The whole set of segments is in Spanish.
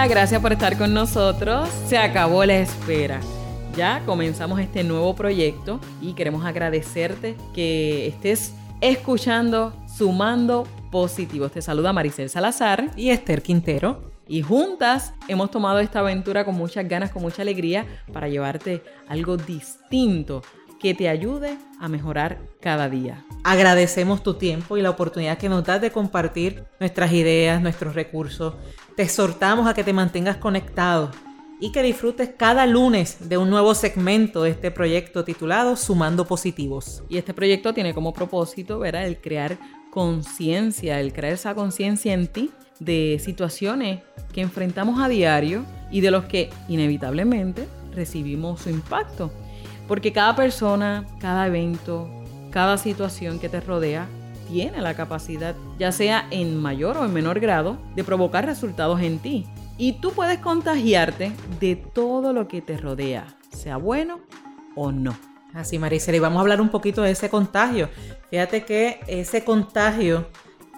Hola, gracias por estar con nosotros. Se acabó la espera. Ya comenzamos este nuevo proyecto y queremos agradecerte que estés escuchando Sumando Positivos. Te saluda Maricel Salazar y Esther Quintero. Y juntas hemos tomado esta aventura con muchas ganas, con mucha alegría, para llevarte algo distinto que te ayude a mejorar cada día. Agradecemos tu tiempo y la oportunidad que nos das de compartir nuestras ideas, nuestros recursos. Exhortamos a que te mantengas conectado y que disfrutes cada lunes de un nuevo segmento de este proyecto titulado Sumando Positivos. Y este proyecto tiene como propósito, ¿verdad?, el crear conciencia, el crear esa conciencia en ti de situaciones que enfrentamos a diario y de los que inevitablemente recibimos su impacto. Porque cada persona, cada evento, cada situación que te rodea tiene la capacidad, ya sea en mayor o en menor grado, de provocar resultados en ti. Y tú puedes contagiarte de todo lo que te rodea, sea bueno o no. Así, Maricela, y vamos a hablar un poquito de ese contagio. Fíjate que ese contagio,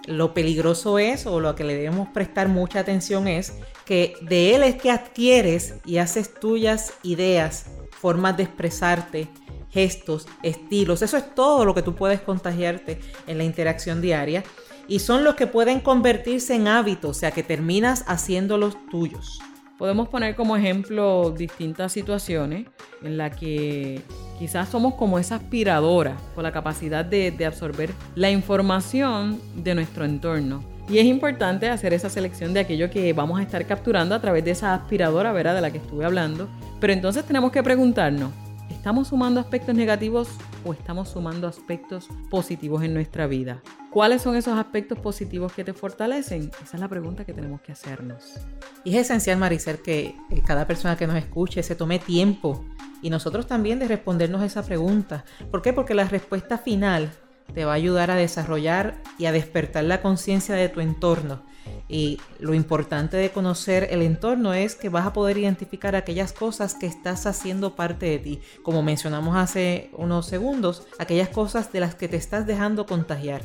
lo peligroso es, o lo que le debemos prestar mucha atención es, que de él es que adquieres y haces tuyas ideas formas de expresarte, gestos, estilos. Eso es todo lo que tú puedes contagiarte en la interacción diaria. Y son los que pueden convertirse en hábitos, o sea que terminas haciéndolos tuyos. Podemos poner como ejemplo distintas situaciones en las que quizás somos como esa aspiradora con la capacidad de, de absorber la información de nuestro entorno. Y es importante hacer esa selección de aquello que vamos a estar capturando a través de esa aspiradora, ¿verdad? De la que estuve hablando. Pero entonces tenemos que preguntarnos, ¿estamos sumando aspectos negativos o estamos sumando aspectos positivos en nuestra vida? ¿Cuáles son esos aspectos positivos que te fortalecen? Esa es la pregunta que tenemos que hacernos. Y es esencial, Maricel, que cada persona que nos escuche se tome tiempo y nosotros también de respondernos esa pregunta. ¿Por qué? Porque la respuesta final te va a ayudar a desarrollar y a despertar la conciencia de tu entorno. Y lo importante de conocer el entorno es que vas a poder identificar aquellas cosas que estás haciendo parte de ti. Como mencionamos hace unos segundos, aquellas cosas de las que te estás dejando contagiar.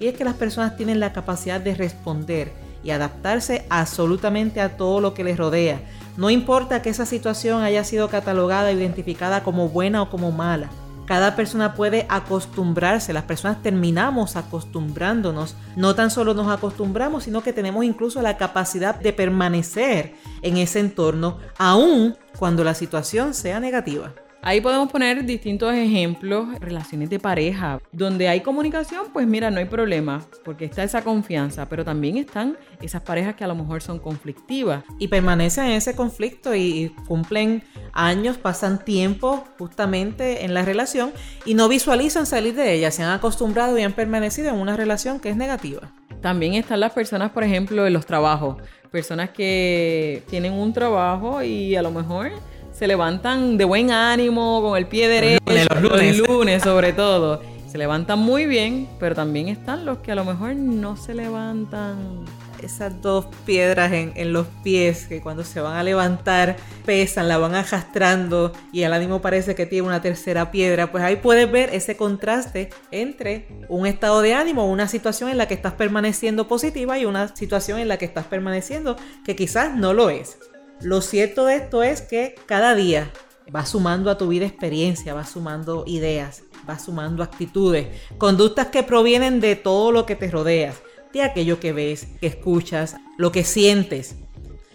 Y es que las personas tienen la capacidad de responder y adaptarse absolutamente a todo lo que les rodea. No importa que esa situación haya sido catalogada identificada como buena o como mala cada persona puede acostumbrarse, las personas terminamos acostumbrándonos. No tan solo nos acostumbramos, sino que tenemos incluso la capacidad de permanecer en ese entorno, aun cuando la situación sea negativa. Ahí podemos poner distintos ejemplos, relaciones de pareja, donde hay comunicación, pues mira, no hay problema, porque está esa confianza, pero también están esas parejas que a lo mejor son conflictivas. Y permanecen en ese conflicto y cumplen años, pasan tiempo justamente en la relación y no visualizan salir de ella, se han acostumbrado y han permanecido en una relación que es negativa. También están las personas, por ejemplo, en los trabajos, personas que tienen un trabajo y a lo mejor se levantan de buen ánimo, con el pie derecho, los lunes, los lunes sobre todo. Se levantan muy bien, pero también están los que a lo mejor no se levantan esas dos piedras en, los pies que cuando se van a levantar pesan, la van arrastrando y el ánimo parece que tiene una tercera piedra, pues ahí puedes ver ese contraste entre un estado de ánimo, una situación en la que estás permaneciendo positiva y una situación en la que estás permaneciendo que quizás no lo es. Lo cierto de esto es que cada día vas sumando a tu vida experiencia, vas sumando ideas, vas sumando actitudes, conductas que provienen de todo lo que te rodeas, de aquello que ves, que escuchas, lo que sientes.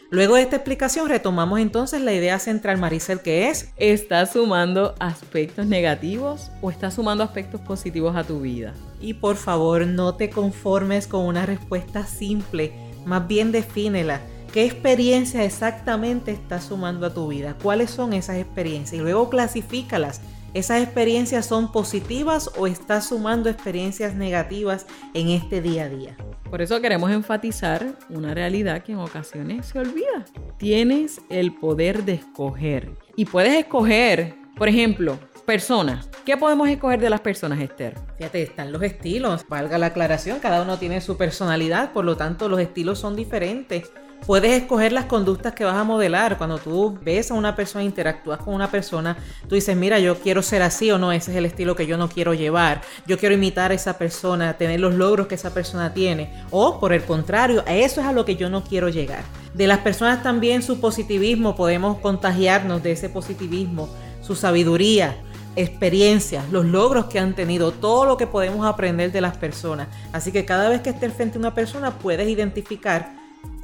Luego de esta explicación retomamos entonces la idea central, Maricel, que es... ¿Estás sumando aspectos negativos o estás sumando aspectos positivos a tu vida? Y por favor no te conformes con una respuesta simple, más bien defínela ¿Qué experiencia exactamente estás sumando a tu vida? ¿Cuáles son esas experiencias? Y luego clasifícalas. ¿Esas experiencias son positivas o estás sumando experiencias negativas en este día a día? Por eso queremos enfatizar una realidad que en ocasiones se olvida. Tienes el poder de escoger. Y puedes escoger, por ejemplo, personas. ¿Qué podemos escoger de las personas, Esther? Fíjate, están los estilos. Valga la aclaración, cada uno tiene su personalidad, por lo tanto los estilos son diferentes Puedes escoger las conductas que vas a modelar. Cuando tú ves a una persona, interactúas con una persona, tú dices, mira, yo quiero ser así o no, ese es el estilo que yo no quiero llevar. Yo quiero imitar a esa persona, tener los logros que esa persona tiene. O por el contrario, eso es a lo que yo no quiero llegar. De las personas también su positivismo, podemos contagiarnos de ese positivismo, su sabiduría, experiencias, los logros que han tenido, todo lo que podemos aprender de las personas. Así que cada vez que estés frente a una persona puedes identificar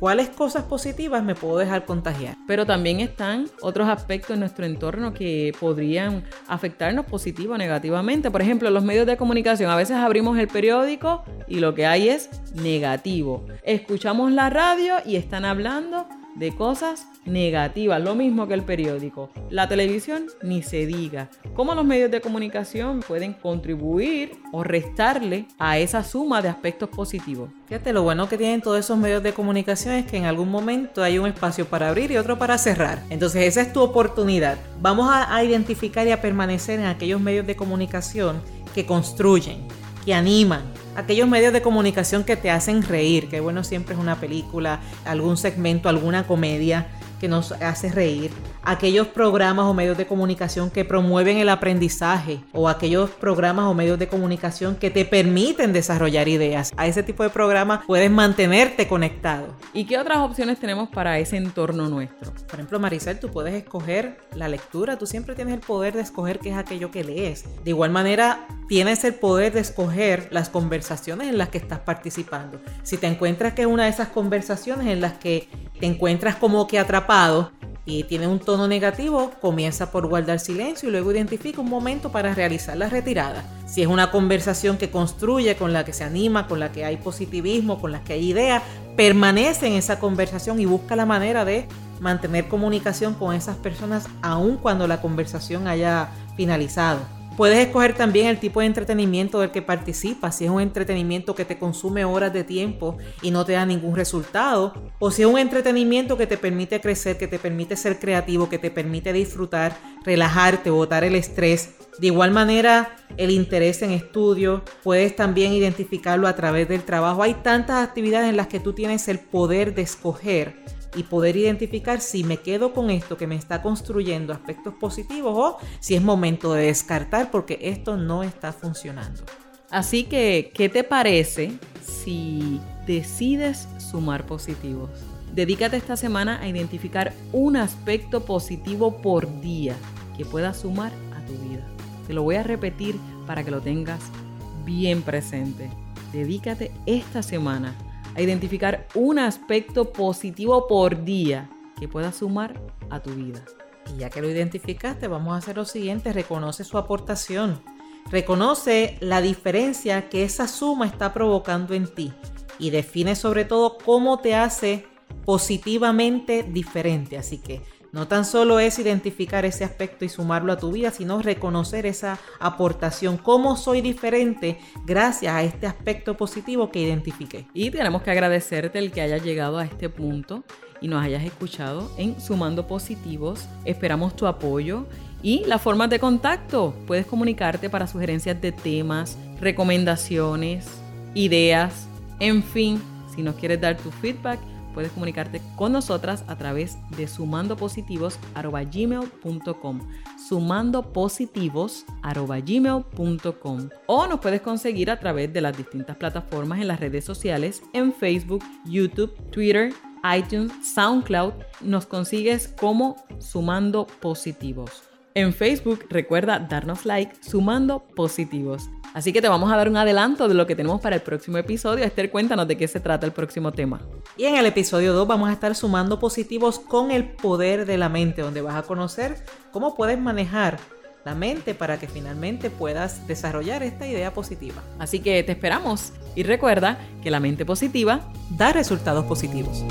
cuáles cosas positivas me puedo dejar contagiar. Pero también están otros aspectos en nuestro entorno que podrían afectarnos positivo o negativamente. Por ejemplo, los medios de comunicación. A veces abrimos el periódico y lo que hay es negativo. Escuchamos la radio y están hablando de cosas negativas, lo mismo que el periódico. La televisión ni se diga. ¿Cómo los medios de comunicación pueden contribuir o restarle a esa suma de aspectos positivos? Fíjate, lo bueno que tienen todos esos medios de comunicación es que en algún momento hay un espacio para abrir y otro para cerrar. Entonces esa es tu oportunidad. Vamos a, identificar y a permanecer en aquellos medios de comunicación que construyen, que animan, aquellos medios de comunicación que te hacen reír, que bueno, siempre es una película, algún segmento, alguna comedia que nos hace reír, aquellos programas o medios de comunicación que promueven el aprendizaje o aquellos programas o medios de comunicación que te permiten desarrollar ideas. A ese tipo de programas puedes mantenerte conectado. ¿Y qué otras opciones tenemos para ese entorno nuestro? Por ejemplo, Maricel, tú puedes escoger la lectura, tú siempre tienes el poder de escoger qué es aquello que lees. De igual manera, tienes el poder de escoger las conversaciones en las que estás participando. Si te encuentras que es una de esas conversaciones en las que te encuentras como que atrapado y tiene un tono negativo, comienza por guardar silencio y luego identifica un momento para realizar la retirada. Si es una conversación que construye, con la que se anima, con la que hay positivismo, con la que hay ideas, permanece en esa conversación y busca la manera de mantener comunicación con esas personas aun cuando la conversación haya finalizado. Puedes escoger también el tipo de entretenimiento del que participas, si es un entretenimiento que te consume horas de tiempo y no te da ningún resultado, o si es un entretenimiento que te permite crecer, que te permite ser creativo, que te permite disfrutar, relajarte, botar el estrés. De igual manera, el interés en estudio, puedes también identificarlo a través del trabajo. Hay tantas actividades en las que tú tienes el poder de escoger y poder identificar si me quedo con esto que me está construyendo aspectos positivos o si es momento de descartar porque esto no está funcionando. Así que, ¿qué te parece si decides sumar positivos? Dedícate esta semana a identificar un aspecto positivo por día que pueda sumar a tu vida. Te lo voy a repetir para que lo tengas bien presente. Dedícate esta semana a identificar un aspecto positivo por día que pueda sumar a tu vida. Y ya que lo identificaste, vamos a hacer lo siguiente, reconoce su aportación. Reconoce la diferencia que esa suma está provocando en ti y define sobre todo cómo te hace positivamente diferente. Así que no tan solo es identificar ese aspecto y sumarlo a tu vida, sino reconocer esa aportación, cómo soy diferente gracias a este aspecto positivo que identifiqué. Y tenemos que agradecerte el que hayas llegado a este punto y nos hayas escuchado en Sumando Positivos. Esperamos tu apoyo y las formas de contacto. Puedes comunicarte para sugerencias de temas, recomendaciones, ideas, en fin, si nos quieres dar tu feedback puedes comunicarte con nosotras a través de sumandopositivos.gmail.com sumandopositivos.gmail.com o nos puedes conseguir a través de las distintas plataformas en las redes sociales en Facebook, YouTube, Twitter, iTunes, SoundCloud. Nos consigues como Sumando Positivos. En Facebook recuerda darnos like sumando positivos. Así que te vamos a dar un adelanto de lo que tenemos para el próximo episodio. Esther, cuéntanos de qué se trata el próximo tema. Y en el episodio 2 vamos a estar sumando positivos con el poder de la mente, donde vas a conocer cómo puedes manejar la mente para que finalmente puedas desarrollar esta idea positiva. Así que te esperamos y recuerda que la mente positiva da resultados positivos.